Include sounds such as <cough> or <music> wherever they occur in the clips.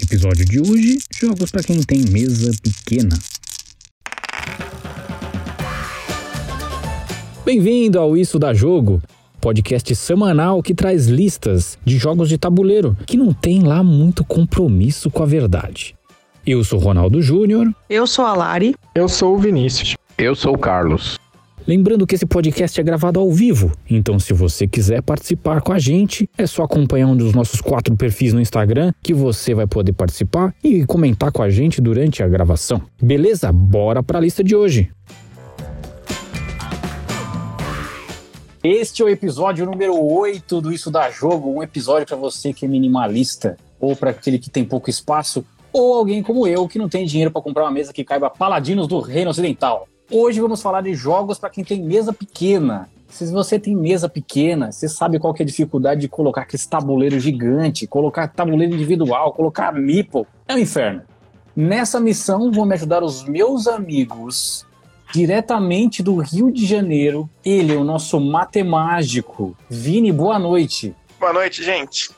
Episódio de hoje: jogos para quem tem mesa pequena. Bem-vindo ao Isso da Jogo, podcast semanal que traz listas de jogos de tabuleiro que não tem lá muito compromisso com a verdade. Eu sou Ronaldo Júnior. Eu sou a Lari. Eu sou o Vinícius. Eu sou o Carlos. Lembrando que esse podcast é gravado ao vivo, então se você quiser participar com a gente, é só acompanhar um dos nossos quatro perfis no Instagram que você vai poder participar e comentar com a gente durante a gravação. Beleza? Bora para a lista de hoje. Este é o episódio número 8 do Isso da Jogo, um episódio para você que é minimalista ou para aquele que tem pouco espaço ou alguém como eu que não tem dinheiro para comprar uma mesa que caiba paladinos do Reino Ocidental. Hoje vamos falar de jogos para quem tem mesa pequena. Se você tem mesa pequena, você sabe qual que é a dificuldade de colocar aquele tabuleiro gigante, colocar tabuleiro individual, colocar meeple. É um inferno. Nessa missão vão me ajudar os meus amigos diretamente do Rio de Janeiro. Ele, o nosso matemático. Vini, boa noite. Boa noite, gente.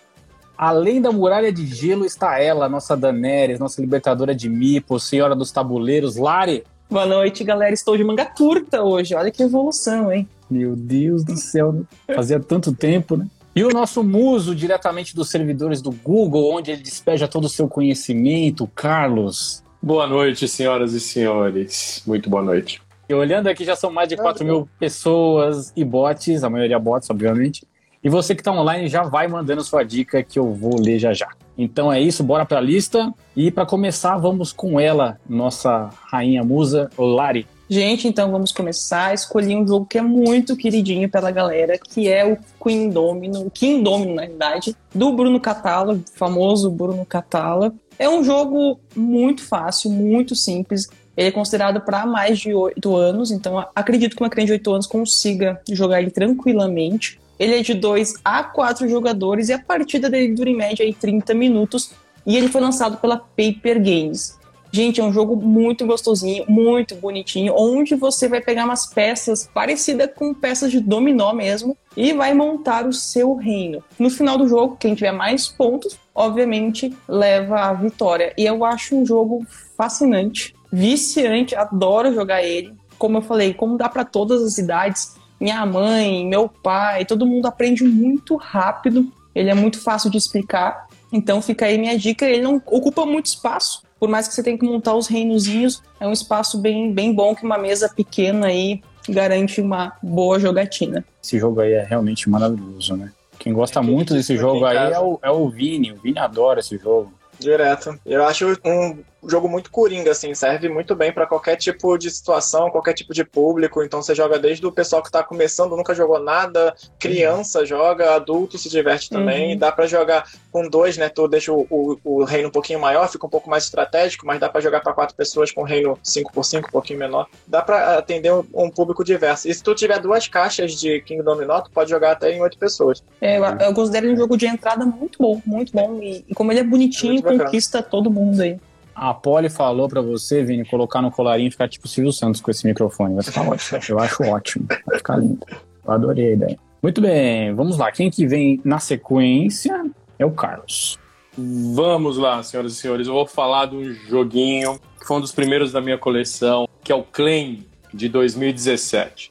Além da muralha de gelo está ela, nossa Daenerys, nossa libertadora de Mipo, senhora dos tabuleiros, Lari. Boa noite, galera. Estou de manga curta hoje. Olha que evolução, hein? Meu Deus do céu. Fazia tanto tempo, né? E o nosso muso, diretamente dos servidores do Google, onde ele despeja todo o seu conhecimento, Carlos. Boa noite, senhoras e senhores. Muito boa noite. E olhando aqui, já são mais de 4 mil pessoas e bots, a maioria bots, obviamente. E você que está online já vai mandando sua dica que eu vou ler já já. Então é isso, bora para a lista. E para começar, vamos com ela, nossa rainha musa, Lari. Gente, então vamos começar. Escolhi um jogo que é muito queridinho pela galera, que é o Queen Domino, King Domino, na verdade, do Bruno Catala, famoso Bruno Catala. É um jogo muito fácil, muito simples. Ele é considerado para mais de 8 anos, então acredito que uma criança de 8 anos consiga jogar ele tranquilamente. Ele é de 2 a 4 jogadores e a partida dele dura em média aí 30 minutos. E ele foi lançado pela Paper Games. Gente, é um jogo muito gostosinho, muito bonitinho, onde você vai pegar umas peças parecidas com peças de dominó mesmo e vai montar o seu reino. No final do jogo, quem tiver mais pontos, obviamente, leva a vitória. E eu acho um jogo fascinante, viciante, adoro jogar ele. Como eu falei, como dá para todas as idades, minha mãe, meu pai, todo mundo aprende muito rápido. Ele é muito fácil de explicar. Então fica aí minha dica. Ele não ocupa muito espaço. Por mais que você tenha que montar os reinozinhos, é um espaço bem, bem bom que uma mesa pequena aí garante uma boa jogatina. Esse jogo aí é realmente maravilhoso, né? Quem gosta muito desse jogo aí é o, é o Vini. O Vini adora esse jogo. Direto. Eu acho um jogo muito coringa, assim, serve muito bem para qualquer tipo de situação, qualquer tipo de público. Então você joga desde o pessoal que tá começando, nunca jogou nada, criança uhum. joga, adulto se diverte também. Uhum. Dá para jogar com dois, né? Tu deixa o, o, o, reino um pouquinho maior, fica um pouco mais estratégico, mas dá para jogar para quatro pessoas com o reino 5x5, um pouquinho menor. Dá para atender um, um, público diverso. E se tu tiver duas caixas de King Domino, tu pode jogar até em oito pessoas. É, eu, eu considero um jogo de entrada muito bom, muito bom. E, e como ele é bonitinho, é conquista todo mundo aí. A Polly falou para você, Vini, colocar no colarinho e ficar tipo Silvio Santos com esse microfone. Vai ficar ótimo. Eu acho ótimo. Vai ficar lindo. Eu adorei a ideia. Muito bem, vamos lá. Quem que vem na sequência é o Carlos. Vamos lá, senhoras e senhores. Eu vou falar de um joguinho que foi um dos primeiros da minha coleção, que é o Claim de 2017.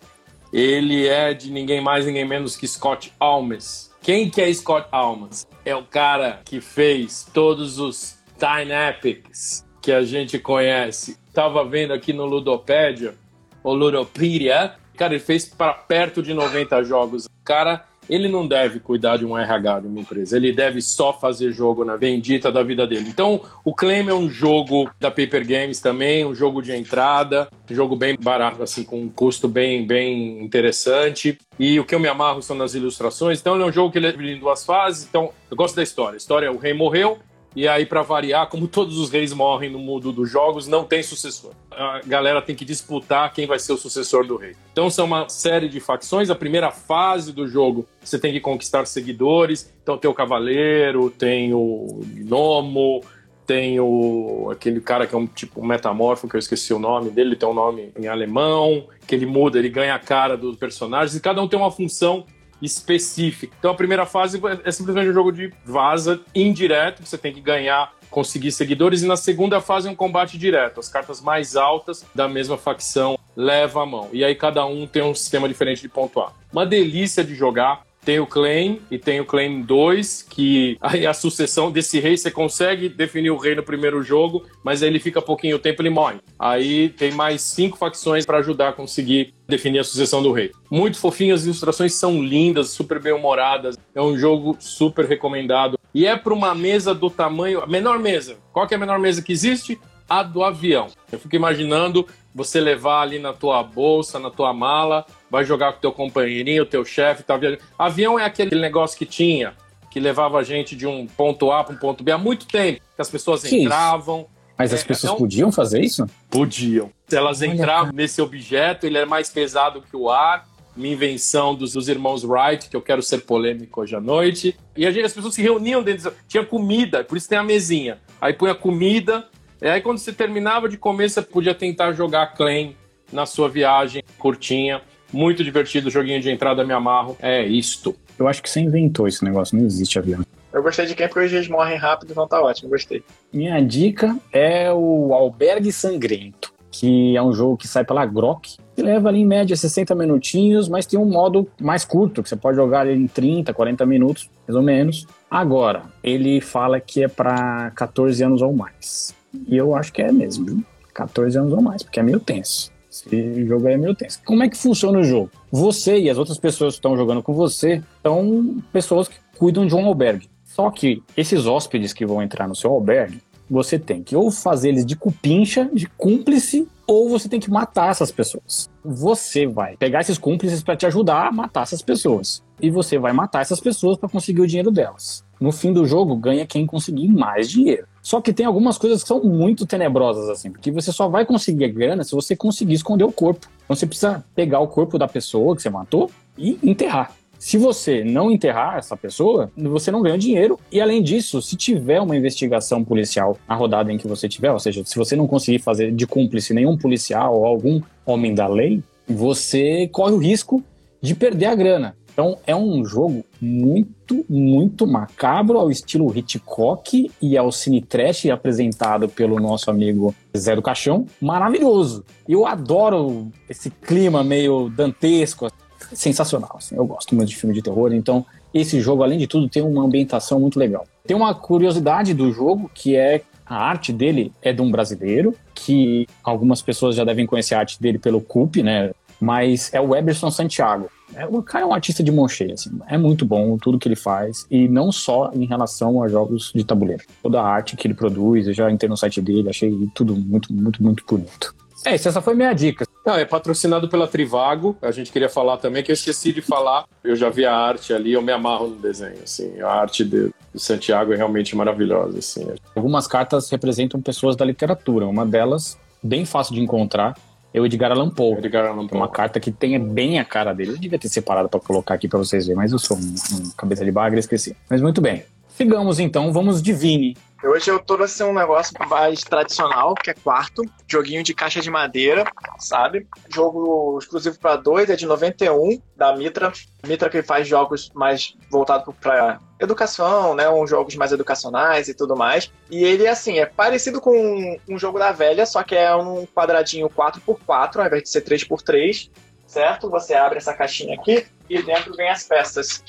Ele é de ninguém mais, ninguém menos que Scott Almes. Quem que é Scott Almes? É o cara que fez todos os Dynapics, que a gente conhece. Tava vendo aqui no Ludopédia, ou Ludopedia, cara, ele fez para perto de 90 jogos. Cara, ele não deve cuidar de um RH de uma empresa, ele deve só fazer jogo na bendita da vida dele. Então, o Claim é um jogo da Paper Games também, um jogo de entrada, jogo bem barato, assim, com um custo bem, bem interessante. E o que eu me amarro são nas ilustrações. Então, ele é um jogo que ele é em duas fases. Então, eu gosto da história. A história, o rei morreu, e aí, para variar, como todos os reis morrem no mundo dos jogos, não tem sucessor. A galera tem que disputar quem vai ser o sucessor do rei. Então, são uma série de facções. A primeira fase do jogo, você tem que conquistar seguidores. Então, tem o cavaleiro, tem o gnomo, tem o aquele cara que é um tipo um metamorfo, que eu esqueci o nome dele, tem um nome em alemão, que ele muda, ele ganha a cara dos personagens, e cada um tem uma função específica. Então a primeira fase é simplesmente um jogo de vaza indireto, você tem que ganhar conseguir seguidores, e na segunda fase é um combate direto. As cartas mais altas da mesma facção levam a mão. E aí cada um tem um sistema diferente de pontuar. Uma delícia de jogar. Tem o Claim e tem o Claim 2, que aí a sucessão desse rei, você consegue definir o rei no primeiro jogo, mas ele fica pouquinho tempo ele morre. Aí tem mais cinco facções para ajudar a conseguir definir a sucessão do rei. Muito fofinho, as ilustrações são lindas, super bem humoradas. É um jogo super recomendado. E é para uma mesa do tamanho. A menor mesa. Qual é a menor mesa que existe? A do avião. Eu fico imaginando você levar ali na tua bolsa, na tua mala, vai jogar com teu companheirinho, teu chefe, tá viajando. Avião é aquele negócio que tinha, que levava a gente de um ponto A para um ponto B há muito tempo, que as pessoas que entravam. Isso? Mas as é, pessoas é um... podiam fazer isso? Podiam. Elas entravam nesse objeto, ele é mais pesado que o ar, minha invenção dos, dos, irmãos Wright, que eu quero ser polêmico hoje à noite. E a gente, as pessoas se reuniam dentro, tinha comida, por isso tem a mesinha. Aí punha comida, e aí, quando você terminava de comer, você podia tentar jogar Claim na sua viagem curtinha. Muito divertido, joguinho de entrada, me amarro. É isto. Eu acho que você inventou esse negócio, não existe avião. Eu gostei de quem porque eles morrem rápido, então tá ótimo, gostei. Minha dica é o Albergue Sangrento, que é um jogo que sai pela Grok, que leva ali em média 60 minutinhos, mas tem um modo mais curto, que você pode jogar ali em 30, 40 minutos, mais ou menos. Agora, ele fala que é para 14 anos ou mais. E eu acho que é mesmo, viu? 14 anos ou mais, porque é meio tenso. Esse jogo aí é meio tenso. Como é que funciona o jogo? Você e as outras pessoas que estão jogando com você são pessoas que cuidam de um albergue. Só que esses hóspedes que vão entrar no seu albergue, você tem que ou fazer eles de cupincha, de cúmplice, ou você tem que matar essas pessoas. Você vai pegar esses cúmplices para te ajudar a matar essas pessoas. E você vai matar essas pessoas para conseguir o dinheiro delas. No fim do jogo, ganha quem conseguir mais dinheiro. Só que tem algumas coisas que são muito tenebrosas, assim, porque você só vai conseguir a grana se você conseguir esconder o corpo. Então você precisa pegar o corpo da pessoa que você matou e enterrar. Se você não enterrar essa pessoa, você não ganha dinheiro. E além disso, se tiver uma investigação policial na rodada em que você tiver, ou seja, se você não conseguir fazer de cúmplice nenhum policial ou algum homem da lei, você corre o risco de perder a grana. Então é um jogo muito, muito macabro ao estilo Hitchcock e ao cine trash apresentado pelo nosso amigo Zé do Caixão. Maravilhoso. Eu adoro esse clima meio dantesco. Sensacional, assim. eu gosto muito de filme de terror, então esse jogo, além de tudo, tem uma ambientação muito legal. Tem uma curiosidade do jogo que é a arte dele é de um brasileiro, que algumas pessoas já devem conhecer a arte dele pelo CUP, né? Mas é o Eberson Santiago. É, o cara é um artista de mão cheia, assim. É muito bom tudo que ele faz. E não só em relação a jogos de tabuleiro. Toda a arte que ele produz, eu já entrei no site dele, achei tudo muito, muito, muito bonito. É, essa foi minha dica. Não, é patrocinado pela Trivago. A gente queria falar também, que eu esqueci de falar. Eu já vi a arte ali, eu me amarro no desenho, assim. A arte de, de Santiago é realmente maravilhosa, assim. Algumas cartas representam pessoas da literatura. Uma delas, bem fácil de encontrar, é o Edgar Allan Poe. Edgar Allan Poe. Uma carta que tenha bem a cara dele. Eu devia ter separado para colocar aqui para vocês verem, mas eu sou um, um cabeça de bagre, esqueci. Mas muito bem. Sigamos então, vamos de Vini. Hoje eu trouxe um negócio mais tradicional, que é quarto, joguinho de caixa de madeira, sabe? Jogo exclusivo para dois, é de 91, da Mitra. Mitra que faz jogos mais voltados para educação, né? Uns jogos mais educacionais e tudo mais. E ele, assim, é parecido com um jogo da velha, só que é um quadradinho 4x4, ao invés de ser 3x3, certo? Você abre essa caixinha aqui e dentro vem as peças,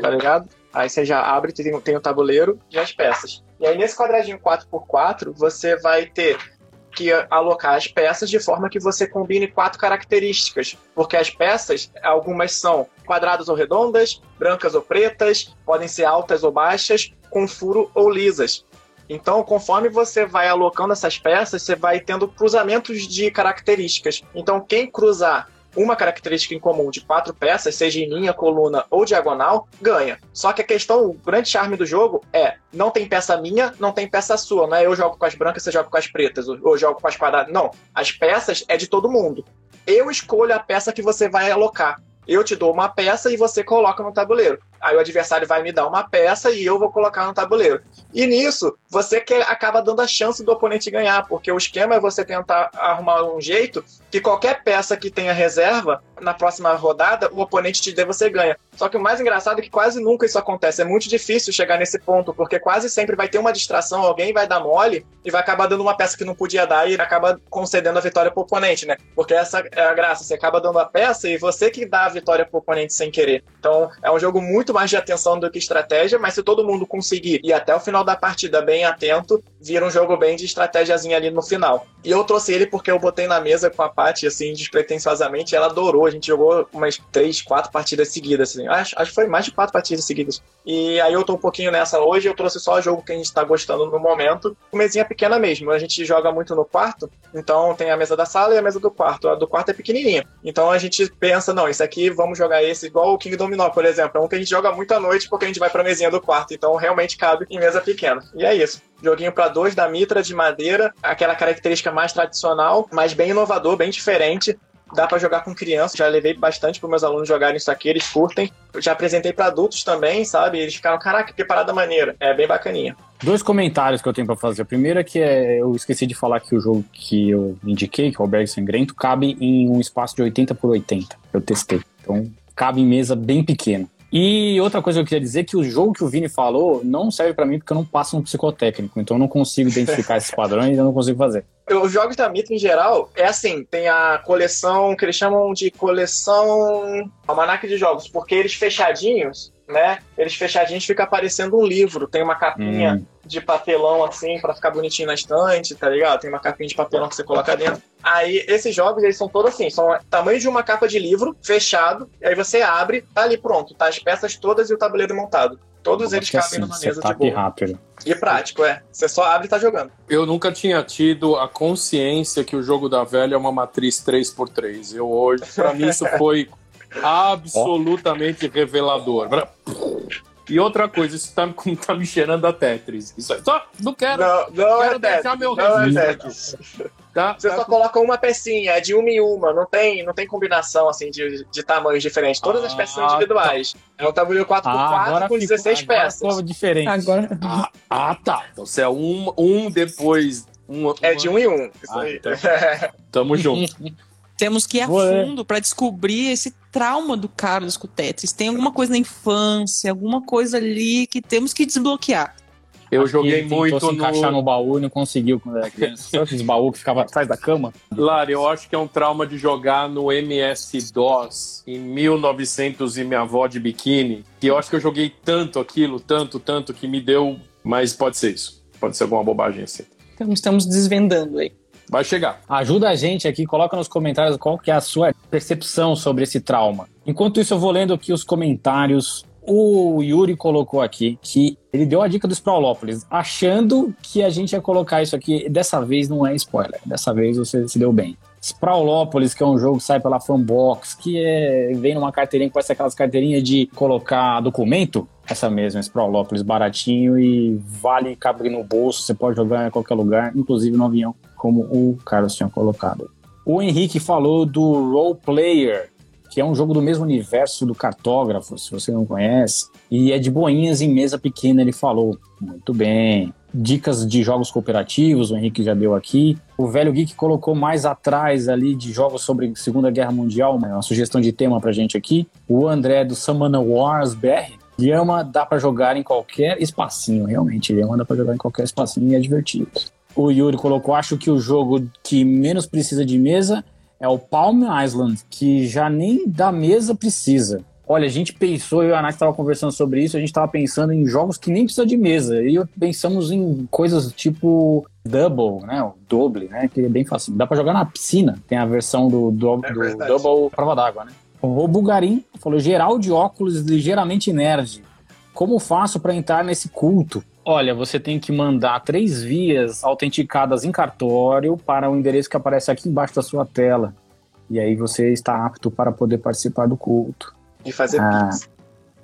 tá ligado? Aí você já abre, tem, tem o tabuleiro e as peças. E aí nesse quadradinho 4x4, você vai ter que alocar as peças de forma que você combine quatro características, porque as peças, algumas são quadradas ou redondas, brancas ou pretas, podem ser altas ou baixas, com furo ou lisas. Então, conforme você vai alocando essas peças, você vai tendo cruzamentos de características. Então, quem cruzar uma característica em comum de quatro peças, seja em linha, coluna ou diagonal, ganha. Só que a questão, o grande charme do jogo é: não tem peça minha, não tem peça sua. Não é eu jogo com as brancas, você joga com as pretas, ou eu jogo com as quadradas. Não. As peças é de todo mundo. Eu escolho a peça que você vai alocar. Eu te dou uma peça e você coloca no tabuleiro. Aí o adversário vai me dar uma peça e eu vou colocar no tabuleiro. E nisso, você que acaba dando a chance do oponente ganhar, porque o esquema é você tentar arrumar um jeito que qualquer peça que tenha reserva, na próxima rodada, o oponente te dê, você ganha. Só que o mais engraçado é que quase nunca isso acontece. É muito difícil chegar nesse ponto, porque quase sempre vai ter uma distração, alguém vai dar mole e vai acabar dando uma peça que não podia dar e acaba concedendo a vitória pro oponente, né? Porque essa é a graça, você acaba dando a peça e você que dá a vitória pro oponente sem querer. Então, é um jogo muito mais de atenção do que estratégia, mas se todo mundo conseguir ir até o final da partida bem atento, vira um jogo bem de estratégiazinha ali no final. E eu trouxe ele porque eu botei na mesa com a Paty, assim, despretensiosamente, ela adorou. A gente jogou umas três, quatro partidas seguidas, assim. Acho, acho que foi mais de quatro partidas seguidas. E aí eu tô um pouquinho nessa hoje, eu trouxe só o jogo que a gente tá gostando no momento. Mesinha pequena mesmo. A gente joga muito no quarto, então tem a mesa da sala e a mesa do quarto. A do quarto é pequenininha. Então a gente pensa, não, isso aqui, vamos jogar esse igual o King Dominó, por exemplo. É um que a gente joga muito à noite porque a gente vai pra mesinha do quarto. Então realmente cabe em mesa pequena. E é isso. Joguinho para dois da Mitra de madeira, aquela característica mais tradicional, mas bem inovador, bem diferente. Dá para jogar com crianças, já levei bastante para meus alunos jogarem isso aqui, eles curtem. Já apresentei para adultos também, sabe? Eles ficaram, caraca, que parada maneira. É bem bacaninha. Dois comentários que eu tenho para fazer. O primeiro é que é, eu esqueci de falar que o jogo que eu indiquei, que é o Albergue Sangrento, cabe em um espaço de 80 por 80. Eu testei. Então, cabe em mesa bem pequena. E outra coisa que eu queria dizer é que o jogo que o Vini falou não serve para mim porque eu não passo no psicotécnico, então eu não consigo <laughs> identificar esses padrões e eu não consigo fazer. Os jogos da Mitra em geral é assim, tem a coleção que eles chamam de coleção almanac de jogos, porque eles fechadinhos, né? Eles fechadinhos fica aparecendo um livro, tem uma capinha hum. de papelão assim para ficar bonitinho na estante, tá ligado? Tem uma capinha de papelão que você coloca dentro. Aí esses jogos eles são todos assim, são tamanho de uma capa de livro fechado, e aí você abre, tá ali pronto, tá as peças todas e o tabuleiro montado. Todos eles cabem assim, numa mesa de boa. rápido. E prático, é. Você só abre e tá jogando. Eu nunca tinha tido a consciência que o jogo da velha é uma matriz 3x3. Eu hoje, para mim isso <laughs> foi absolutamente revelador. E outra coisa, isso tá, <laughs> tá me cheirando a Tetris. Isso aí. Só não quero. Não, não quero é deixar Tetris, meu não registro. é Tetris. Tá, Você tá só com... coloca uma pecinha, é de uma em uma, não tem, não tem combinação assim de, de tamanhos diferentes. Todas ah, as peças são individuais. Tá. É um tabuleiro 4x4 ah, com 16 ficou, peças. diferente. Agora... Ah, ah, tá. Então você é um, um depois. Um, uma... É de um em um. Isso ah, aí. Então, tamo junto. <laughs> Temos que ir a fundo para descobrir esse trauma do Carlos com o Tetris. Tem alguma coisa na infância, alguma coisa ali que temos que desbloquear. Eu joguei muito se encaixar no... no baú e não conseguiu quando era criança. Sabe aqueles baús que ficava atrás da cama? Lara, eu acho que é um trauma de jogar no MS-DOS em 1900 e minha avó de biquíni. Que eu acho que eu joguei tanto aquilo, tanto, tanto, que me deu... Mas pode ser isso. Pode ser alguma bobagem assim. Então estamos desvendando aí. Vai chegar. Ajuda a gente aqui, coloca nos comentários qual que é a sua percepção sobre esse trauma. Enquanto isso, eu vou lendo aqui os comentários o Yuri colocou aqui que ele deu a dica do Sprawlópolis, achando que a gente ia colocar isso aqui. Dessa vez não é spoiler, dessa vez você se deu bem. Sprawlópolis, que é um jogo que sai pela Fanbox, que é, vem numa carteirinha que parece aquelas carteirinhas de colocar documento. Essa mesma, Sprawlópolis, baratinho e vale cabe no bolso, você pode jogar em qualquer lugar, inclusive no avião, como o Carlos tinha colocado. O Henrique falou do Role Player, que é um jogo do mesmo universo do Cartógrafo, se você não conhece, e é de boinhas em mesa pequena, ele falou. Muito bem. Dicas de jogos cooperativos, o Henrique já deu aqui. O Velho Geek colocou mais atrás ali de jogos sobre Segunda Guerra Mundial, uma sugestão de tema pra gente aqui. O André do Samana Wars BR. Yama dá para jogar em qualquer espacinho, realmente. Yama dá para jogar em qualquer espacinho e é divertido. O Yuri colocou: acho que o jogo que menos precisa de mesa é o Palm Island, que já nem da mesa precisa. Olha, a gente pensou, eu e a Nath estava conversando sobre isso, a gente estava pensando em jogos que nem precisa de mesa. E pensamos em coisas tipo Double, né? O Double, né? Que é bem fácil. Dá para jogar na piscina. Tem a versão do, do, é do Double prova d'água, né? O Bugarim falou geral de óculos ligeiramente nerd. Como faço para entrar nesse culto? Olha, você tem que mandar três vias autenticadas em cartório para o endereço que aparece aqui embaixo da sua tela. E aí você está apto para poder participar do culto. E fazer ah, pix.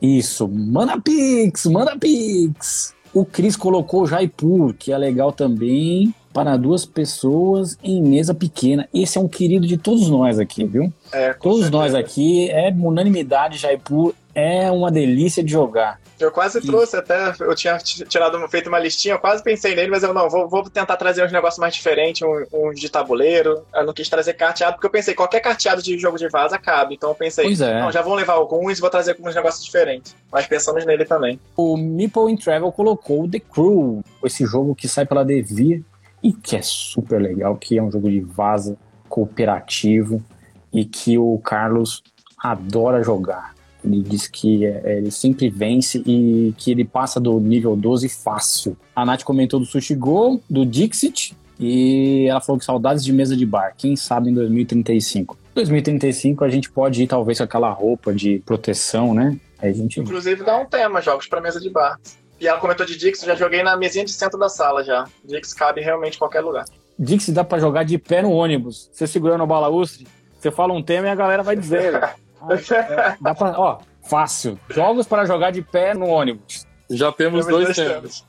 Isso, manda pix, manda pix. O Cris colocou Jaipur, que é legal também para duas pessoas em mesa pequena. Esse é um querido de todos nós aqui, viu? É, todos certeza. nós aqui, é unanimidade, Jaipur é uma delícia de jogar. Eu quase trouxe até, eu tinha tirado, feito uma listinha, eu quase pensei nele, mas eu não, vou, vou tentar trazer uns negócios mais diferentes, uns um, de tabuleiro. Eu não quis trazer carteado, porque eu pensei, qualquer carteado de jogo de vaza cabe. Então eu pensei, é. não, já vão levar alguns e vou trazer uns negócios diferentes. Mas pensamos nele também. O Meeple in Travel colocou The Crew, esse jogo que sai pela Devir e que é super legal, que é um jogo de vaza cooperativo e que o Carlos adora jogar. Ele diz que é, ele sempre vence e que ele passa do nível 12 fácil. A Nath comentou do Sushi Go, do Dixit, e ela falou que saudades de mesa de bar. Quem sabe em 2035. 2035 a gente pode ir talvez com aquela roupa de proteção, né? Aí a gente... Inclusive dá um tema, jogos para mesa de bar. E ela comentou de Dix, já joguei na mesinha de centro da sala já. Dix cabe realmente em qualquer lugar. Dix dá para jogar de pé no ônibus. Você segurando o balaustre, você fala um tema e a galera vai dizer. <laughs> Dá pra, ó, fácil. Jogos para jogar de pé no ônibus. Já temos dois temas.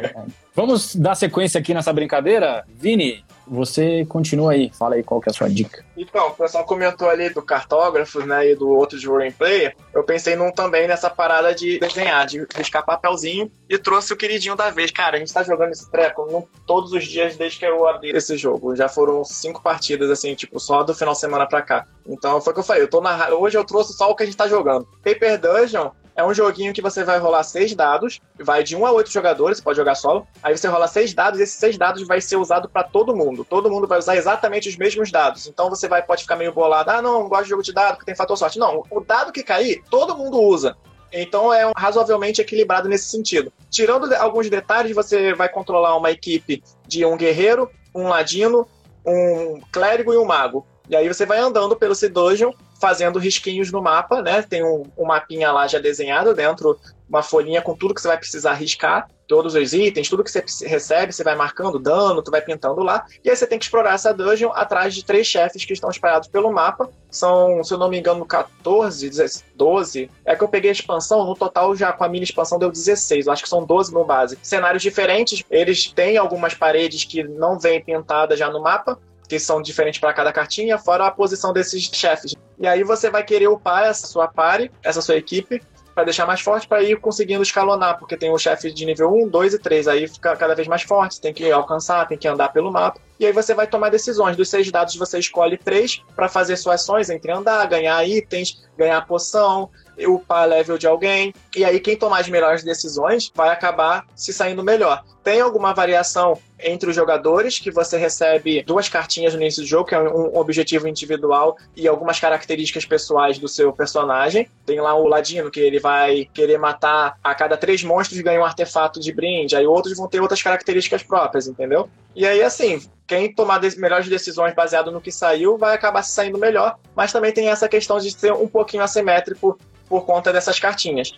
<laughs> Vamos dar sequência aqui nessa brincadeira? Vini, você continua aí, fala aí qual que é a sua dica. Então, o pessoal comentou ali do cartógrafos, né, e do outro de Player. Eu pensei num também nessa parada de desenhar, de riscar papelzinho e trouxe o queridinho da vez. Cara, a gente tá jogando esse treco no, todos os dias desde que eu abri esse jogo. Já foram cinco partidas, assim, tipo, só do final de semana pra cá. Então foi o que eu falei, eu tô na... hoje eu trouxe só o que a gente tá jogando. Paper Dungeon é um joguinho que você vai rolar seis dados, vai de um a oito jogadores, você pode jogar solo. Aí você rola seis dados e esses seis dados vai ser usado para todo mundo. Todo mundo vai usar exatamente os mesmos dados. Então você vai pode ficar meio bolado, ah, não, não gosto de jogo de dado porque tem fator sorte. Não, o dado que cair, todo mundo usa. Então é razoavelmente equilibrado nesse sentido. Tirando alguns detalhes, você vai controlar uma equipe de um guerreiro, um ladino, um clérigo e um mago. E aí você vai andando pelo C-Dungeon fazendo risquinhos no mapa, né? Tem um, um mapinha lá já desenhado dentro, uma folhinha com tudo que você vai precisar riscar, todos os itens, tudo que você recebe, você vai marcando dano, tu vai pintando lá, e aí você tem que explorar essa dungeon atrás de três chefes que estão espalhados pelo mapa. São, se eu não me engano, 14, 12. É que eu peguei a expansão, no total já com a mini expansão deu 16, eu acho que são 12 no base. Cenários diferentes, eles têm algumas paredes que não vêm pintadas já no mapa, que são diferentes para cada cartinha, fora a posição desses chefes. E aí você vai querer upar essa sua pare, essa sua equipe, para deixar mais forte, para ir conseguindo escalonar, porque tem o chefe de nível 1, 2 e 3, aí fica cada vez mais forte, tem que alcançar, tem que andar pelo mapa. E aí você vai tomar decisões. Dos seis dados você escolhe três para fazer suas ações entre andar, ganhar itens, ganhar poção, upar level de alguém. E aí quem tomar as melhores decisões vai acabar se saindo melhor. Tem alguma variação entre os jogadores, que você recebe duas cartinhas no início do jogo, que é um objetivo individual e algumas características pessoais do seu personagem. Tem lá o Ladino, que ele vai querer matar a cada três monstros e ganha um artefato de brinde. Aí outros vão ter outras características próprias, entendeu? E aí, assim, quem tomar melhores decisões baseado no que saiu vai acabar se saindo melhor, mas também tem essa questão de ser um pouquinho assimétrico por conta dessas cartinhas.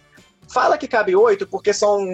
Fala que cabe oito, porque são.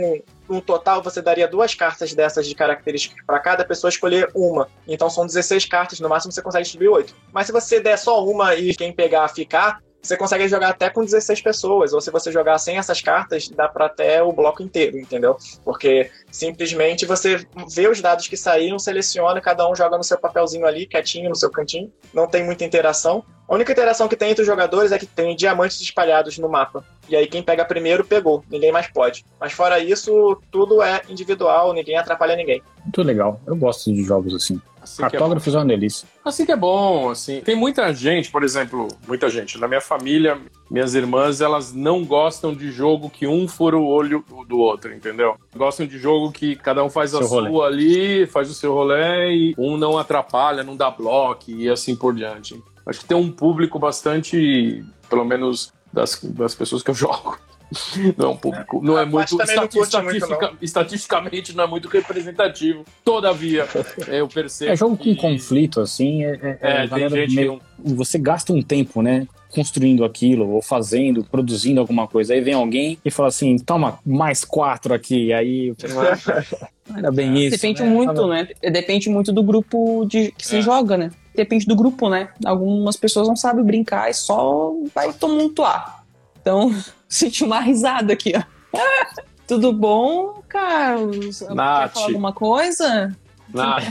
No total, você daria duas cartas dessas de características para cada pessoa escolher uma. Então são 16 cartas, no máximo você consegue distribuir oito. Mas se você der só uma e quem pegar ficar, você consegue jogar até com 16 pessoas, ou se você jogar sem essas cartas, dá para até o bloco inteiro, entendeu? Porque simplesmente você vê os dados que saíram, seleciona, cada um joga no seu papelzinho ali, quietinho, no seu cantinho, não tem muita interação. A única interação que tem entre os jogadores é que tem diamantes espalhados no mapa. E aí quem pega primeiro pegou, ninguém mais pode. Mas fora isso, tudo é individual, ninguém atrapalha ninguém. Muito legal, eu gosto de jogos assim. Assim Cartógrafos é, é uma delícia. Assim que é bom, assim. Tem muita gente, por exemplo, muita gente. Na minha família, minhas irmãs, elas não gostam de jogo que um fura o olho do outro, entendeu? Gostam de jogo que cada um faz seu a rolê. sua ali, faz o seu rolê e um não atrapalha, não dá bloco e assim por diante. Acho que tem um público bastante, pelo menos das, das pessoas que eu <laughs> jogo, não é um público, não é muito, estatistica, muito estatisticamente não é muito representativo. Todavia, <laughs> eu percebo. É jogo com conflito, assim, é, é, é, é gente meio, você gasta um tempo, né? Construindo aquilo, ou fazendo, produzindo alguma coisa. Aí vem alguém e fala assim: toma mais quatro aqui. Aí era <laughs> bem isso. Depende né? muito, né? Depende muito do grupo de que se é. joga, né? Depende do grupo, né? Algumas pessoas não sabem brincar e só vai tumultuar. Então, <laughs> senti uma risada aqui, ó. <laughs> Tudo bom, Carlos? Nath. Quer falar alguma coisa? Nath.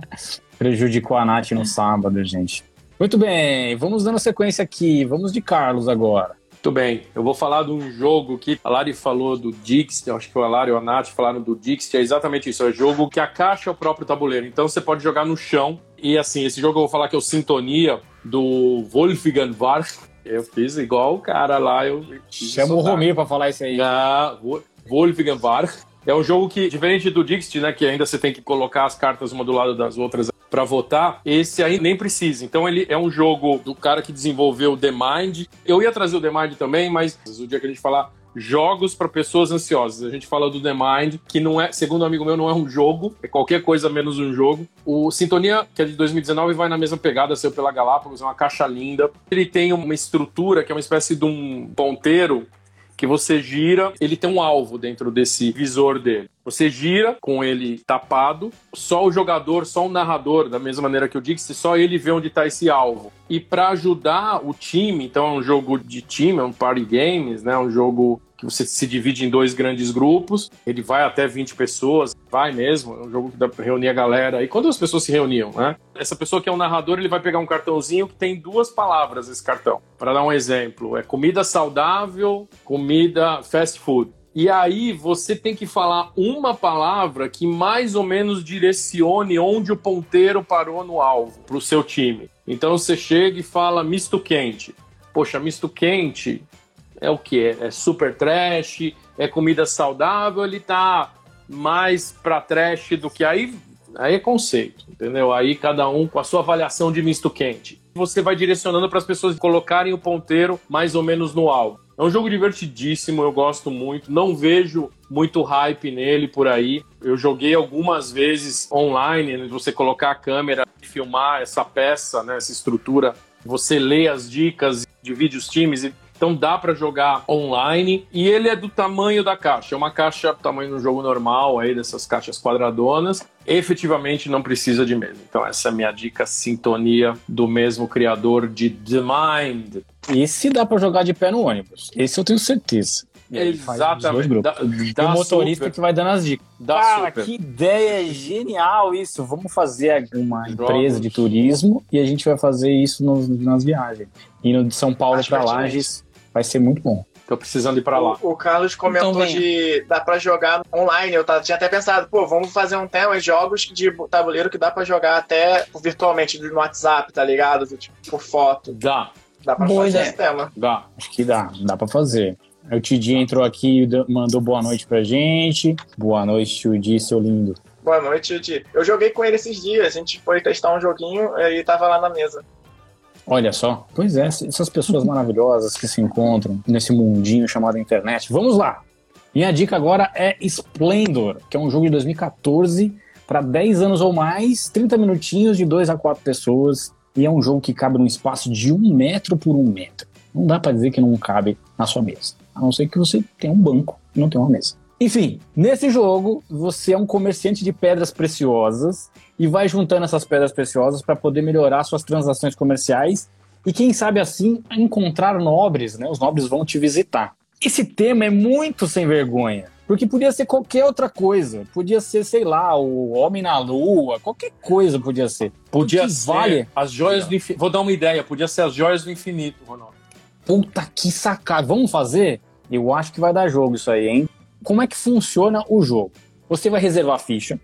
<laughs> Prejudicou a Nath no sábado, gente. Muito bem, vamos dando sequência aqui. Vamos de Carlos agora. Muito bem, eu vou falar de um jogo que a Lari falou do Dixit, acho que o Lari e a Nath falaram do Dixit, é exatamente isso, é um jogo que a caixa é o próprio tabuleiro, então você pode jogar no chão, e assim, esse jogo eu vou falar que é o Sintonia, do Wolfgang Warch, eu fiz igual o cara lá, eu... Chama o Romir pra falar isso aí. Ah, Wolfgang Warch, é um jogo que, diferente do Dixit, né, que ainda você tem que colocar as cartas uma do lado das outras para votar, esse aí nem precisa. Então ele é um jogo do cara que desenvolveu o The Mind. Eu ia trazer o The Mind também, mas o dia que a gente falar jogos para pessoas ansiosas. A gente fala do The Mind, que não é, segundo um amigo meu, não é um jogo, é qualquer coisa menos um jogo. O Sintonia, que é de 2019, vai na mesma pegada, saiu pela Galápagos, é uma caixa linda. Ele tem uma estrutura que é uma espécie de um ponteiro que você gira, ele tem um alvo dentro desse visor dele. Você gira com ele tapado, só o jogador, só o narrador, da mesma maneira que eu disse, só ele vê onde está esse alvo. E para ajudar o time, então é um jogo de time, é um party games, né? Um jogo que você se divide em dois grandes grupos, ele vai até 20 pessoas, vai mesmo, é um jogo que dá pra reunir a galera. E quando as pessoas se reuniam, né? Essa pessoa que é um narrador, ele vai pegar um cartãozinho que tem duas palavras esse cartão. Para dar um exemplo, é comida saudável, comida fast food. E aí você tem que falar uma palavra que mais ou menos direcione onde o ponteiro parou no alvo para o seu time. Então você chega e fala misto quente. Poxa, misto quente é o que? É super trash, é comida saudável, ele tá mais para trash do que aí. Aí é conceito, entendeu? Aí cada um com a sua avaliação de misto quente. Você vai direcionando para as pessoas colocarem o ponteiro mais ou menos no alvo. É um jogo divertidíssimo, eu gosto muito. Não vejo muito hype nele por aí. Eu joguei algumas vezes online, né, você colocar a câmera e filmar essa peça, né, essa estrutura. Você lê as dicas, divide os times e então dá para jogar online e ele é do tamanho da caixa. É uma caixa tamanho do jogo normal aí dessas caixas quadradonas. Efetivamente não precisa de mesa. Então essa é a minha dica sintonia do mesmo criador de The Mind. Esse dá para jogar de pé no ônibus. Esse eu tenho certeza. Exatamente. Dá, dá e o motorista super. que vai dando as dicas. Dá Cara, super. que ideia genial isso. Vamos fazer uma empresa de turismo e a gente vai fazer isso nos, nas viagens. Indo de São Paulo para Lages vai ser muito bom. Tô precisando ir para lá. O, o, Carlos comentou então, de dá para jogar online. Eu tinha até pensado, pô, vamos fazer um tema de jogos de tabuleiro que dá para jogar até virtualmente no WhatsApp, tá ligado? Tipo, por foto. Dá. Dá para fazer esse tema. Dá. Acho que dá. Dá para fazer. O Tidi entrou aqui e mandou boa noite pra gente. Boa noite, Tidi, seu lindo. Boa noite, Tidi. Eu joguei com ele esses dias. A gente foi testar um joguinho e tava lá na mesa. Olha só. Pois é, essas pessoas <laughs> maravilhosas que se encontram nesse mundinho chamado internet. Vamos lá! Minha dica agora é Splendor, que é um jogo de 2014 para 10 anos ou mais, 30 minutinhos de 2 a 4 pessoas. E é um jogo que cabe num espaço de um metro por um metro. Não dá para dizer que não cabe na sua mesa. A não ser que você tenha um banco e não tenha uma mesa. Enfim, nesse jogo, você é um comerciante de pedras preciosas e vai juntando essas pedras preciosas para poder melhorar suas transações comerciais e, quem sabe assim, encontrar nobres, né? Os nobres vão te visitar. Esse tema é muito sem vergonha, porque podia ser qualquer outra coisa. Podia ser, sei lá, o Homem na Lua, qualquer coisa podia ser. Podia ser vale... as joias do infinito. Vou dar uma ideia, podia ser as joias do infinito, Ronaldo. Puta que sacada. Vamos fazer? Eu acho que vai dar jogo isso aí, hein? Como é que funciona o jogo? Você vai reservar ficha,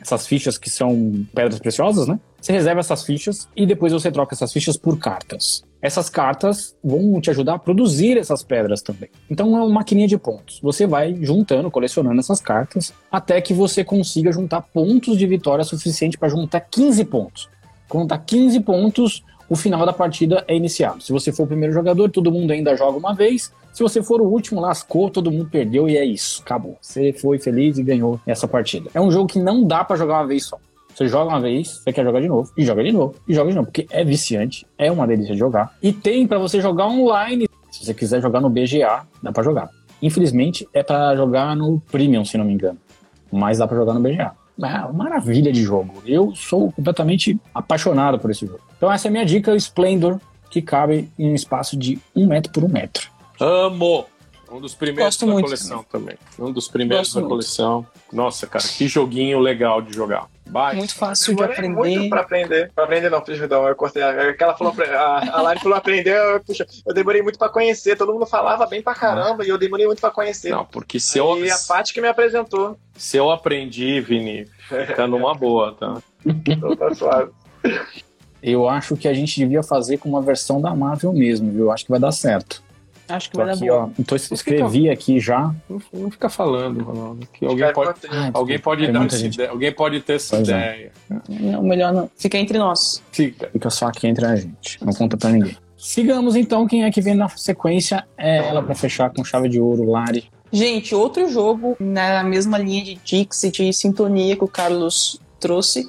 essas fichas que são pedras preciosas, né? Você reserva essas fichas e depois você troca essas fichas por cartas. Essas cartas vão te ajudar a produzir essas pedras também. Então é uma maquininha de pontos. Você vai juntando, colecionando essas cartas até que você consiga juntar pontos de vitória suficiente para juntar 15 pontos. Quando dá 15 pontos, o final da partida é iniciado. Se você for o primeiro jogador, todo mundo ainda joga uma vez. Se você for o último, lascou, todo mundo perdeu e é isso, acabou. Você foi feliz e ganhou essa partida. É um jogo que não dá para jogar uma vez só. Você joga uma vez, você quer jogar de novo, e joga de novo, e joga de novo, porque é viciante, é uma delícia de jogar. E tem para você jogar online. Se você quiser jogar no BGA, dá para jogar. Infelizmente, é para jogar no Premium, se não me engano. Mas dá para jogar no BGA. É maravilha de jogo. Eu sou completamente apaixonado por esse jogo. Então essa é a minha dica, Splendor, que cabe em um espaço de um metro por um metro. Amo! Um dos primeiros Gosto da muito. coleção também. Um dos primeiros Gosto da muito. coleção. Nossa, cara, que joguinho legal de jogar. Baixa. Muito fácil de aprender. muito pra aprender. Pra aprender não, perdão, eu cortei. Aquela falou, pra- a, a Lari falou aprender, eu, puxa, eu demorei muito pra conhecer. Todo mundo falava bem pra caramba e eu demorei muito pra conhecer. Não, porque se eu, E a Paty que me apresentou. se eu aprendi, Vini, fica numa boa, tá? <laughs> Então tá suave. Eu acho que a gente devia fazer com uma versão da Marvel mesmo, viu? Eu acho que vai dar certo. Acho que Tô vai dar aqui, boa. ó. Então, escrevi aqui já. Não, não fica falando, Ronaldo. Que alguém pode, Ah, alguém pode dar essa gente. ideia. Alguém pode ter essa Pois é. ideia. Não, melhor não. Fica entre nós. Fica. Fica só aqui entre a gente. Não conta pra ninguém. Sigamos então. Quem é que vem na sequência é ela pra fechar com chave de ouro, Lari. Gente, outro jogo na mesma linha de Dix e de sintonia que o Carlos trouxe,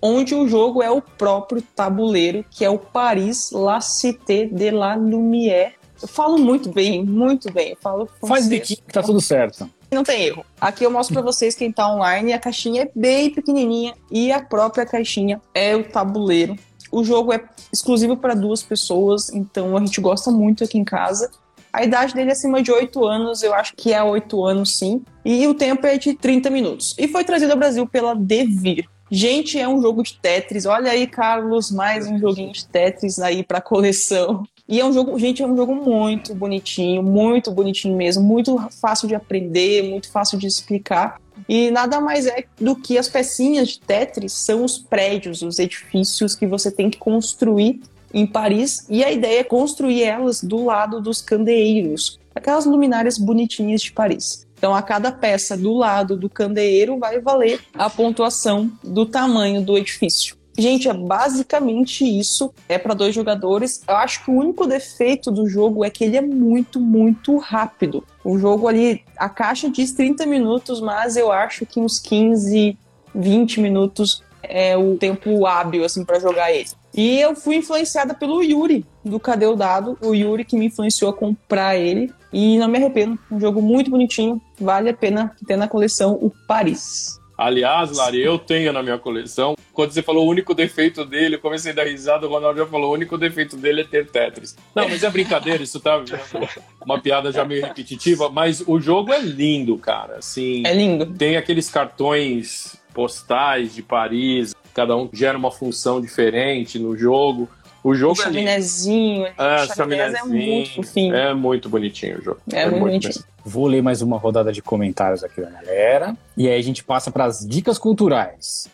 onde o jogo é o próprio tabuleiro, que é o Paris La Cité de la Lumière. Eu falo muito bem, muito bem. Eu falo Faz biquinho que tá tudo certo. Não tem erro. Aqui eu mostro pra vocês quem tá online. A caixinha é bem pequenininha e a própria caixinha é o tabuleiro. O jogo é exclusivo para duas pessoas, então a gente gosta muito aqui em casa. A idade dele é acima de 8 anos, eu acho que é 8 anos sim. E o tempo é de 30 minutos. E foi trazido ao Brasil pela Devir. Gente, é um jogo de Tetris. Olha aí, Carlos, mais um joguinho de Tetris aí pra coleção. E é um jogo, gente, é um jogo muito bonitinho, muito bonitinho mesmo, muito fácil de aprender, muito fácil de explicar. E nada mais é do que as pecinhas de Tetris são os prédios, os edifícios que você tem que construir em Paris. E a ideia é construir elas do lado dos candeeiros, aquelas luminárias bonitinhas de Paris. Então, a cada peça do lado do candeeiro vai valer a pontuação do tamanho do edifício. Gente, é basicamente isso. É para dois jogadores. Eu acho que o único defeito do jogo é que ele é muito, muito rápido. O jogo ali, a caixa diz 30 minutos, mas eu acho que uns 15, 20 minutos é o tempo hábil assim para jogar ele. E eu fui influenciada pelo Yuri do Cadê o Dado, o Yuri que me influenciou a comprar ele e não me arrependo. Um jogo muito bonitinho, vale a pena ter na coleção o Paris. Aliás, Lari, eu tenho na minha coleção. Quando você falou o único defeito dele, eu comecei a dar risada, o Ronaldo já falou, o único defeito dele é ter Tetris. Não, mas é brincadeira, isso tá <laughs> uma piada já meio repetitiva, mas o jogo é lindo, cara. Assim, É lindo. tem aqueles cartões postais de Paris, cada um gera uma função diferente no jogo. O O jogo é lindo. chaminézinho, É, o chaminés é chaminézinho. muito fofinho. É muito bonitinho o jogo. É muito bonitinho. mesmo. Vou ler mais uma rodada de comentários aqui da galera. E aí a gente passa para as dicas culturais.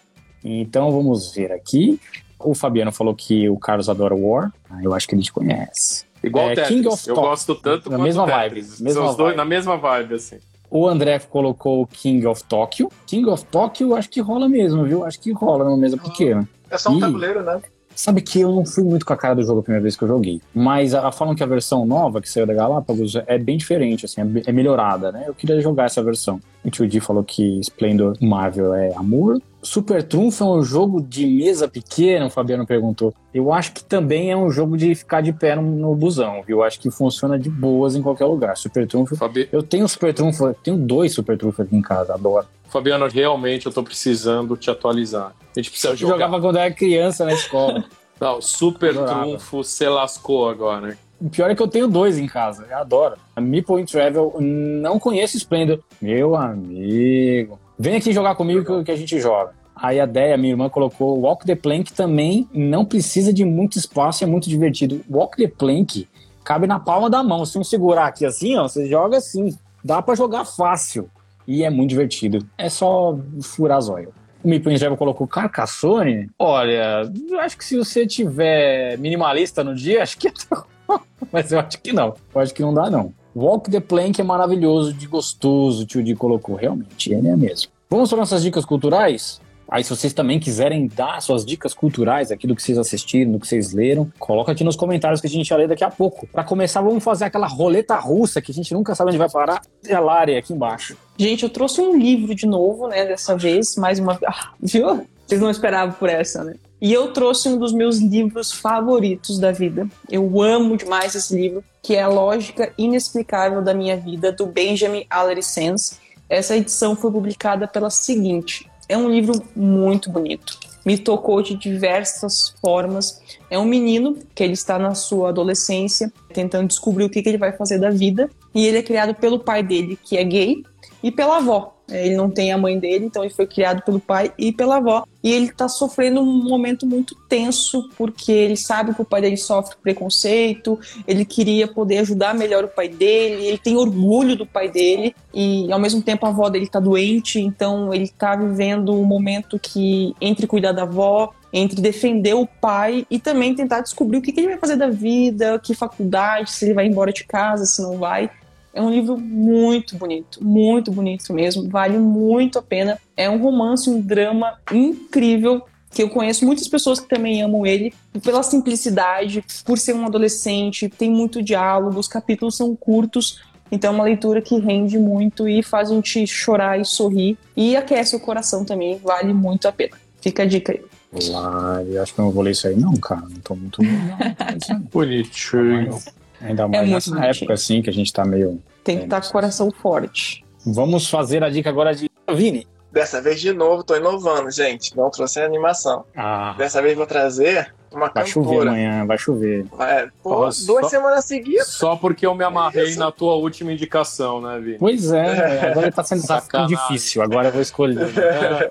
Então vamos ver aqui. O Fabiano falou que o Carlos adora War. Ah, eu acho que ele te conhece. Igual É, Tetris. King of eu Top. gosto tanto Na mesma Tetris. vibe, mesma São os dois vibe. na mesma vibe, assim. O André colocou o King of Tokyo. King of Tokyo acho que rola mesmo, viu? Acho que rola numa mesa pequena. É só um Ih. tabuleiro, né? Sabe que eu não fui muito com a cara do jogo a primeira vez que eu joguei. Mas a, falam que a versão nova que saiu da Galápagos é bem diferente, assim, é, é melhorada, né? Eu queria jogar essa versão. O tio Di falou que Splendor Marvel é amor. Super Trunfo é um jogo de mesa pequena, o Fabiano perguntou. Eu acho que também é um jogo de ficar de pé no, no busão, viu? Eu acho que funciona de boas em qualquer lugar. Super Trunfo. Fabi... Eu tenho Super Trunfo, eu tenho dois Super Trunfo aqui em casa, adoro. Fabiano, realmente eu tô precisando te atualizar. A gente precisa Eu jogar. jogava quando eu era criança na escola. <laughs> Não, Super Adorava. Trunfo se lascou agora. O pior é que eu tenho dois em casa, eu adoro. A Meeple Travel não conheço Splendor. Meu amigo. Vem aqui jogar comigo que, a gente joga. Aí a Deia, minha irmã, colocou Walk the Plank também não precisa de muito espaço, é muito divertido. Walk the Plank cabe na palma da mão. Se um segurar aqui assim, ó, você joga assim. Dá pra jogar fácil. E é muito divertido. É só furar zóio. O Meeple Travel colocou Carcassonne. Olha, eu acho que se você tiver minimalista no dia, acho que <laughs> mas eu acho que não. Eu acho que não dá, não. Walk the Plank é maravilhoso, de gostoso, o tio Di colocou. Realmente, ele é mesmo. Vamos para nossas dicas culturais? Aí, se vocês também quiserem dar suas dicas culturais aqui do que vocês assistiram, do que vocês leram, coloca aqui nos comentários que a gente vai ler daqui a pouco. Para começar, vamos fazer aquela roleta russa que a gente nunca sabe onde vai parar. É a Lari aqui embaixo. Gente, eu trouxe um livro de novo, né? Dessa vez, mais uma ah, viu? Vocês não esperavam por essa, né? E eu trouxe um dos meus livros favoritos da vida. Eu amo demais esse livro, que é A Lógica Inexplicável da Minha Vida, do Benjamin Allery Sands. Essa edição foi publicada pela seguinte. É um livro muito bonito. Me tocou de diversas formas. É um menino que ele está na sua adolescência, tentando descobrir o que, que ele vai fazer da vida. E ele é criado pelo pai dele, que é gay, e pela avó, É, ele não tem a mãe dele, então ele foi criado pelo pai e pela avó. E ele tá sofrendo um momento muito tenso, porque ele sabe que o pai dele sofre preconceito, ele queria poder ajudar melhor o pai dele, ele tem orgulho do pai dele, e ao mesmo tempo a avó dele tá doente, então ele tá vivendo um momento que, entre cuidar da avó, entre defender o pai e também tentar descobrir o que, que ele vai fazer da vida, que faculdade, se ele vai embora de casa, se não vai. É um livro muito bonito, muito bonito mesmo, vale muito a pena. É um romance, um drama incrível que eu conheço muitas pessoas que também amam ele pela simplicidade, por ser um adolescente, tem muito diálogo, os capítulos são curtos, então é uma leitura que rende muito e faz a gente chorar e sorrir e aquece o coração também, vale muito a pena. Fica a dica aí. Lá, eu acho que eu não vou ler isso aí, não, cara. Não tô muito. <laughs> Bonitinho. Ainda mais É muito nessa bonitinho. época, assim, que a gente tá meio. Tem que estar com o coração forte. Vamos fazer a dica agora de Vini. Dessa vez de novo, tô inovando, gente. Não trouxe animação. Ah, Dessa vez vou trazer uma vai chover cantora. amanhã, vai chover. É, pô, Nossa, duas só- semanas seguidas. Só porque eu me amarrei Isso. na tua última indicação, né, Vi? Pois é, agora tá sendo <laughs> difícil. Agora eu vou escolher. É.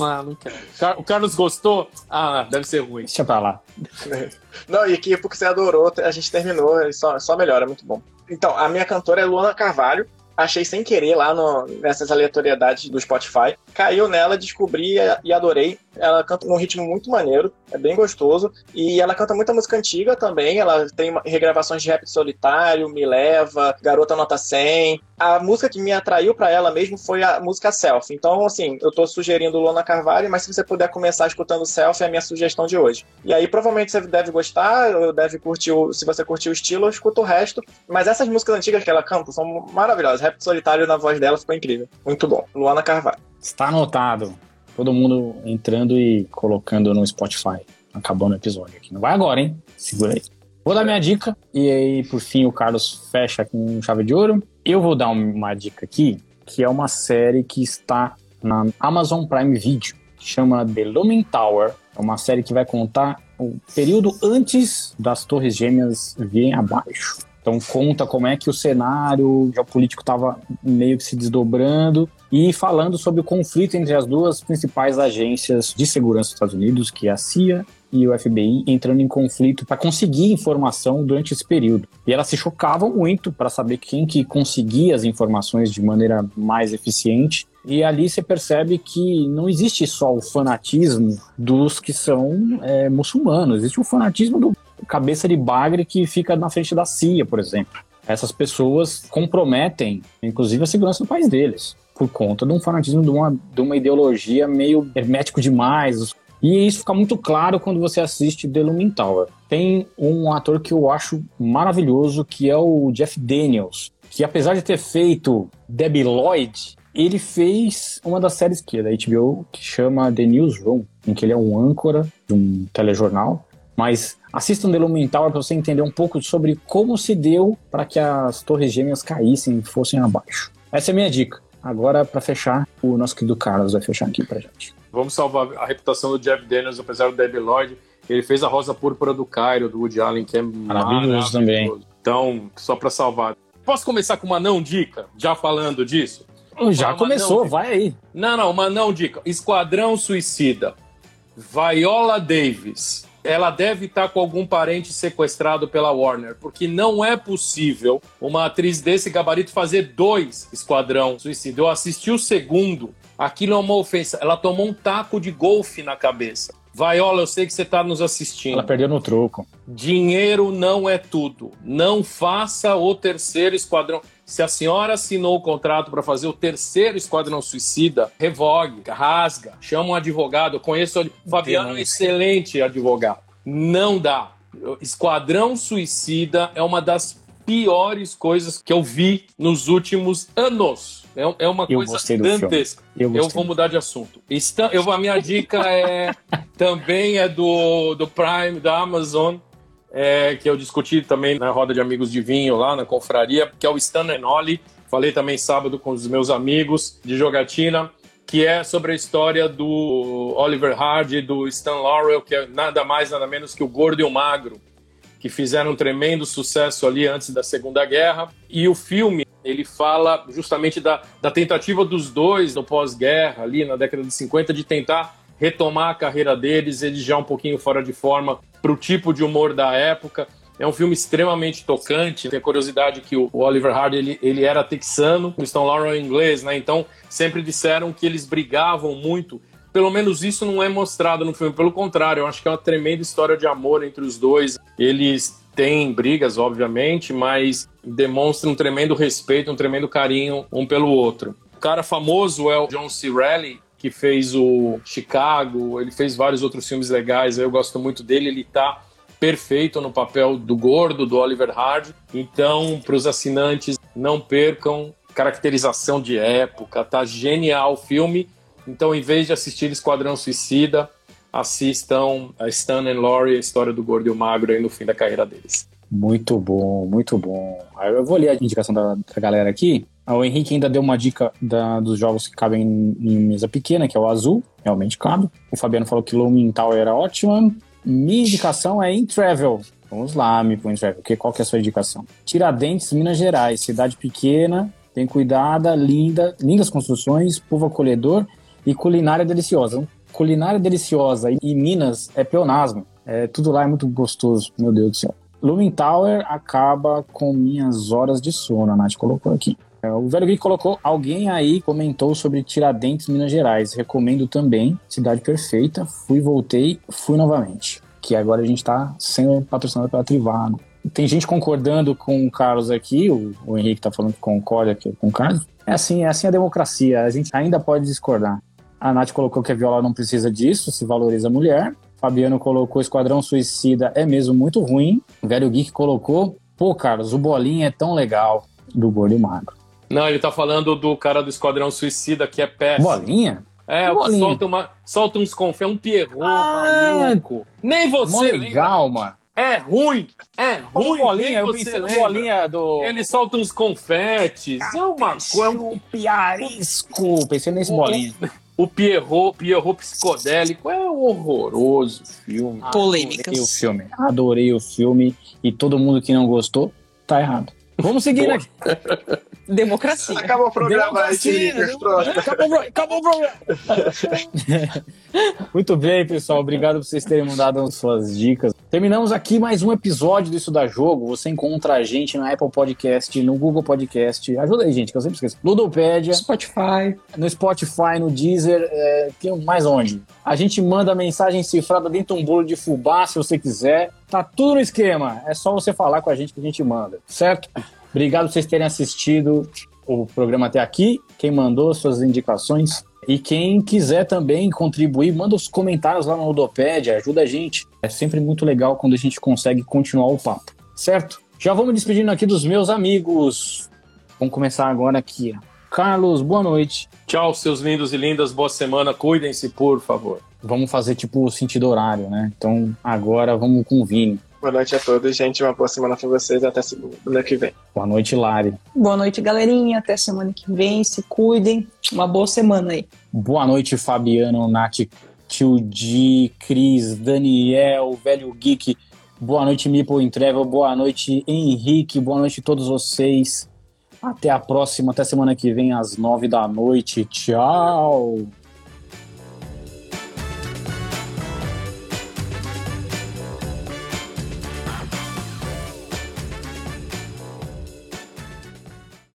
Ah, não quero. O Carlos gostou? Ah, deve ser ruim. Deixa pra lá. <laughs> Não, e que porque você adorou, a gente terminou, e só, só melhora, é muito bom. Então, a minha cantora é Luana Carvalho. Achei sem querer lá no- nessas aleatoriedades do Spotify. Caiu nela, descobri e- adorei. Ela canta num ritmo muito maneiro, é bem gostoso. E ela canta muita música antiga também. Ela tem regravações de Rap Solitário, Me Leva, Garota Nota 100. A música que me atraiu pra ela mesmo foi a música Self. Então, assim, eu tô sugerindo Luana Carvalho, mas se você puder começar escutando Self, é a minha sugestão de hoje. E aí, provavelmente você deve gostar, ou deve curtir, o, se você curtir o estilo, eu escuto o resto. Mas essas músicas antigas que ela canta são maravilhosas. Rap Solitário na voz dela ficou incrível. Muito bom. Luana Carvalho. Está anotado. Todo mundo entrando e colocando no Spotify. Acabando o episódio aqui. Não vai agora, hein? Segura aí. Vou dar minha dica e aí, por fim, o Carlos fecha com chave de ouro. Eu vou dar uma dica aqui, que é uma série que está na Amazon Prime Video. Chama The Looming Tower. É uma série que vai contar o período antes das Torres Gêmeas virem abaixo. Então conta como é que o cenário geopolítico estava meio que se desdobrando e falando sobre o conflito entre as duas principais agências de segurança dos Estados Unidos, que é a CIA e o FBI, entrando em conflito para conseguir informação durante esse período. E elas se chocavam muito para saber quem que conseguia as informações de maneira mais eficiente. E ali você percebe que não existe só o fanatismo dos que são é, muçulmanos, existe o fanatismo do cabeça de bagre que fica na frente da CIA, por exemplo. Essas pessoas comprometem, inclusive, a segurança do país deles, por conta de um fanatismo, de uma, de uma ideologia meio hermético demais. E isso fica muito claro quando você assiste The Looming Tower. Tem um ator que eu acho maravilhoso, que é o Jeff Daniels, que apesar de ter feito Debbie Lloyd, ele fez uma das séries que é da HBO, que chama The Newsroom, em que ele é um âncora de um telejornal. Mas assistam The Lumen Tower para você entender um pouco sobre como se deu para que as torres gêmeas caíssem e fossem abaixo. Essa é a minha dica. Agora, para fechar, o nosso querido Carlos vai fechar aqui pra gente. Vamos salvar a reputação do Jeff Daniels, apesar do Debbie Lloyd. Ele fez a Rosa Púrpura do Cairo, do Woody Allen, que é Maravilhoso também. Então, só para salvar. Posso começar com uma não dica? Já falando disso? Já Uma começou, não, vai aí. Não, não, uma não dica. Esquadrão Suicida. Viola Davis. Ela deve estar com algum parente sequestrado pela Warner, porque não é possível uma atriz desse gabarito fazer dois Esquadrão Suicida. Eu assisti o segundo, aquilo é uma ofensa. Ela tomou um taco de golfe na cabeça. Viola, eu sei que você está nos assistindo. Ela perdeu no troco. Dinheiro não é tudo. Não faça o terceiro esquadrão. Se a senhora assinou o contrato para fazer o terceiro esquadrão suicida, revogue, rasga, chama um advogado. Eu conheço o Fabiano, é um excelente advogado. Não dá. Esquadrão suicida é uma das piores coisas que eu vi nos últimos anos. É, é uma Eu coisa dantesca. Eu Eu vou mudar de assunto. Está, eu, a minha dica é <laughs> também é do, do Prime, da Amazon, é, que eu discuti também na roda de amigos de vinho lá na confraria, que é o Stan and Ollie. Falei também sábado com os meus amigos de jogatina, que é sobre a história do Oliver Hardy e do Stan Laurel, que é nada mais, nada menos que o Gordo e o Magro, que fizeram um tremendo sucesso ali antes da Segunda Guerra. E o filme ele fala justamente da, da tentativa dos dois no pós-guerra, ali na década de 50, de tentar retomar a carreira deles, eles já um pouquinho fora de forma para o tipo de humor da época. É um filme extremamente tocante. Tem a curiosidade que o Oliver Hardy ele, ele era texano, o Stone Laurel é inglês, né? Então sempre disseram que eles brigavam muito. Pelo menos isso não é mostrado no filme. Pelo contrário, eu acho que é uma tremenda história de amor entre os dois. Eles têm brigas, obviamente, mas demonstram um tremendo respeito, um tremendo carinho um pelo outro. O cara famoso é o John C. Reilly, que fez o Chicago, ele fez vários outros filmes legais, eu gosto muito dele, ele tá perfeito no papel do gordo, do Oliver Hardy. Então, para os assinantes, não percam caracterização de época, tá genial o filme. Então, em vez de assistir Esquadrão Suicida, assistam a Stan and Laurie, a história do gordo e o magro aí no fim da carreira deles. Muito bom, muito bom. Eu vou ler a indicação da, da galera aqui. O Henrique ainda deu uma dica da, dos jogos que cabem em, em, mesa pequena, que é o azul, realmente cabe. O Fabiano falou que Lumin Tower era ótima. Minha indicação é In Travel. Vamos lá, me põe Travel. Que, qual que é a sua indicação? Tiradentes, Minas Gerais. Cidade pequena, bem cuidada, linda, lindas construções, povo acolhedor e culinária deliciosa. Culinária deliciosa e Minas é pleonasmo. É, tudo lá é muito gostoso, meu Deus do céu. Lumin Tower acaba com minhas horas de sono, a Nath colocou aqui. É, o Velho Geek colocou, alguém aí comentou sobre Tiradentes, Minas Gerais. Recomendo também, cidade perfeita. Fui, voltei, fui novamente. Que agora a gente está sendo patrocinado pela Trivano. Tem gente concordando com o Carlos aqui, o, o Henrique está falando que concorda aqui com o Carlos. É assim, é assim a democracia, a gente ainda pode discordar. A Nath colocou que a viola não precisa disso, se valoriza a mulher. Fabiano colocou Esquadrão Suicida é mesmo muito ruim. O Velho Geek colocou, pô, Carlos, o Bolinha é tão legal do Gordo Magro. Não, ele tá falando do cara do Esquadrão Suicida, que é péssimo. Bolinha? É, Bolinha. Solta, uma, solta uns confés, um Pierrot, ah, maluco. Nem você legal, mano. É ruim, é ruim. Bolinha, eu pensei no bolinha do. Ele solta uns confetes. é uma coisa. Um piarisco. Pensei nesse o, bolinha. O Pierrot, Pierrot psicodélico é um horroroso filme. Polêmicas. Adorei o filme. Adorei o filme. E todo mundo que não gostou, tá errado. Vamos seguir aqui. <laughs> Democracia. Acabou o programa aí, acabou, acabou o programa. <laughs> Muito bem, pessoal. Obrigado por vocês terem mandado suas dicas. Terminamos aqui mais um episódio do Isso da Jogo. Você encontra a gente na Apple Podcast, no Google Podcast. Ajuda aí, gente, que eu sempre esqueço. Ludopédia. Spotify. No Spotify, no Deezer. É, tem mais onde? A gente manda mensagem cifrada dentro de um bolo de fubá, se você quiser. Tá tudo no esquema. É só você falar com a gente que a gente manda, certo? Obrigado por vocês terem assistido o programa até aqui. Quem mandou suas indicações. E quem quiser também contribuir, manda os comentários lá no Ludopédia, ajuda a gente. É sempre muito legal quando a gente consegue continuar o papo, certo? Já vamos despedindo aqui dos meus amigos. Vamos começar agora aqui. Carlos, boa noite. Tchau, seus lindos e lindas. Boa semana. Cuidem-se, por favor. Vamos fazer tipo o sentido horário, né? Então agora vamos com o Vini. Boa noite a todos, gente. Uma boa semana para vocês. Até semana que vem. Boa noite, Lari. Boa noite, galerinha. Até semana que vem. Se cuidem. Uma boa semana aí. Boa noite, Fabiano, Nath, Tio Di, Cris, Daniel, Velho Geek. Boa noite, Meeple Travel. Boa noite, Henrique. Boa noite a todos vocês. Até a próxima. Até semana que vem, às nove da noite. Tchau.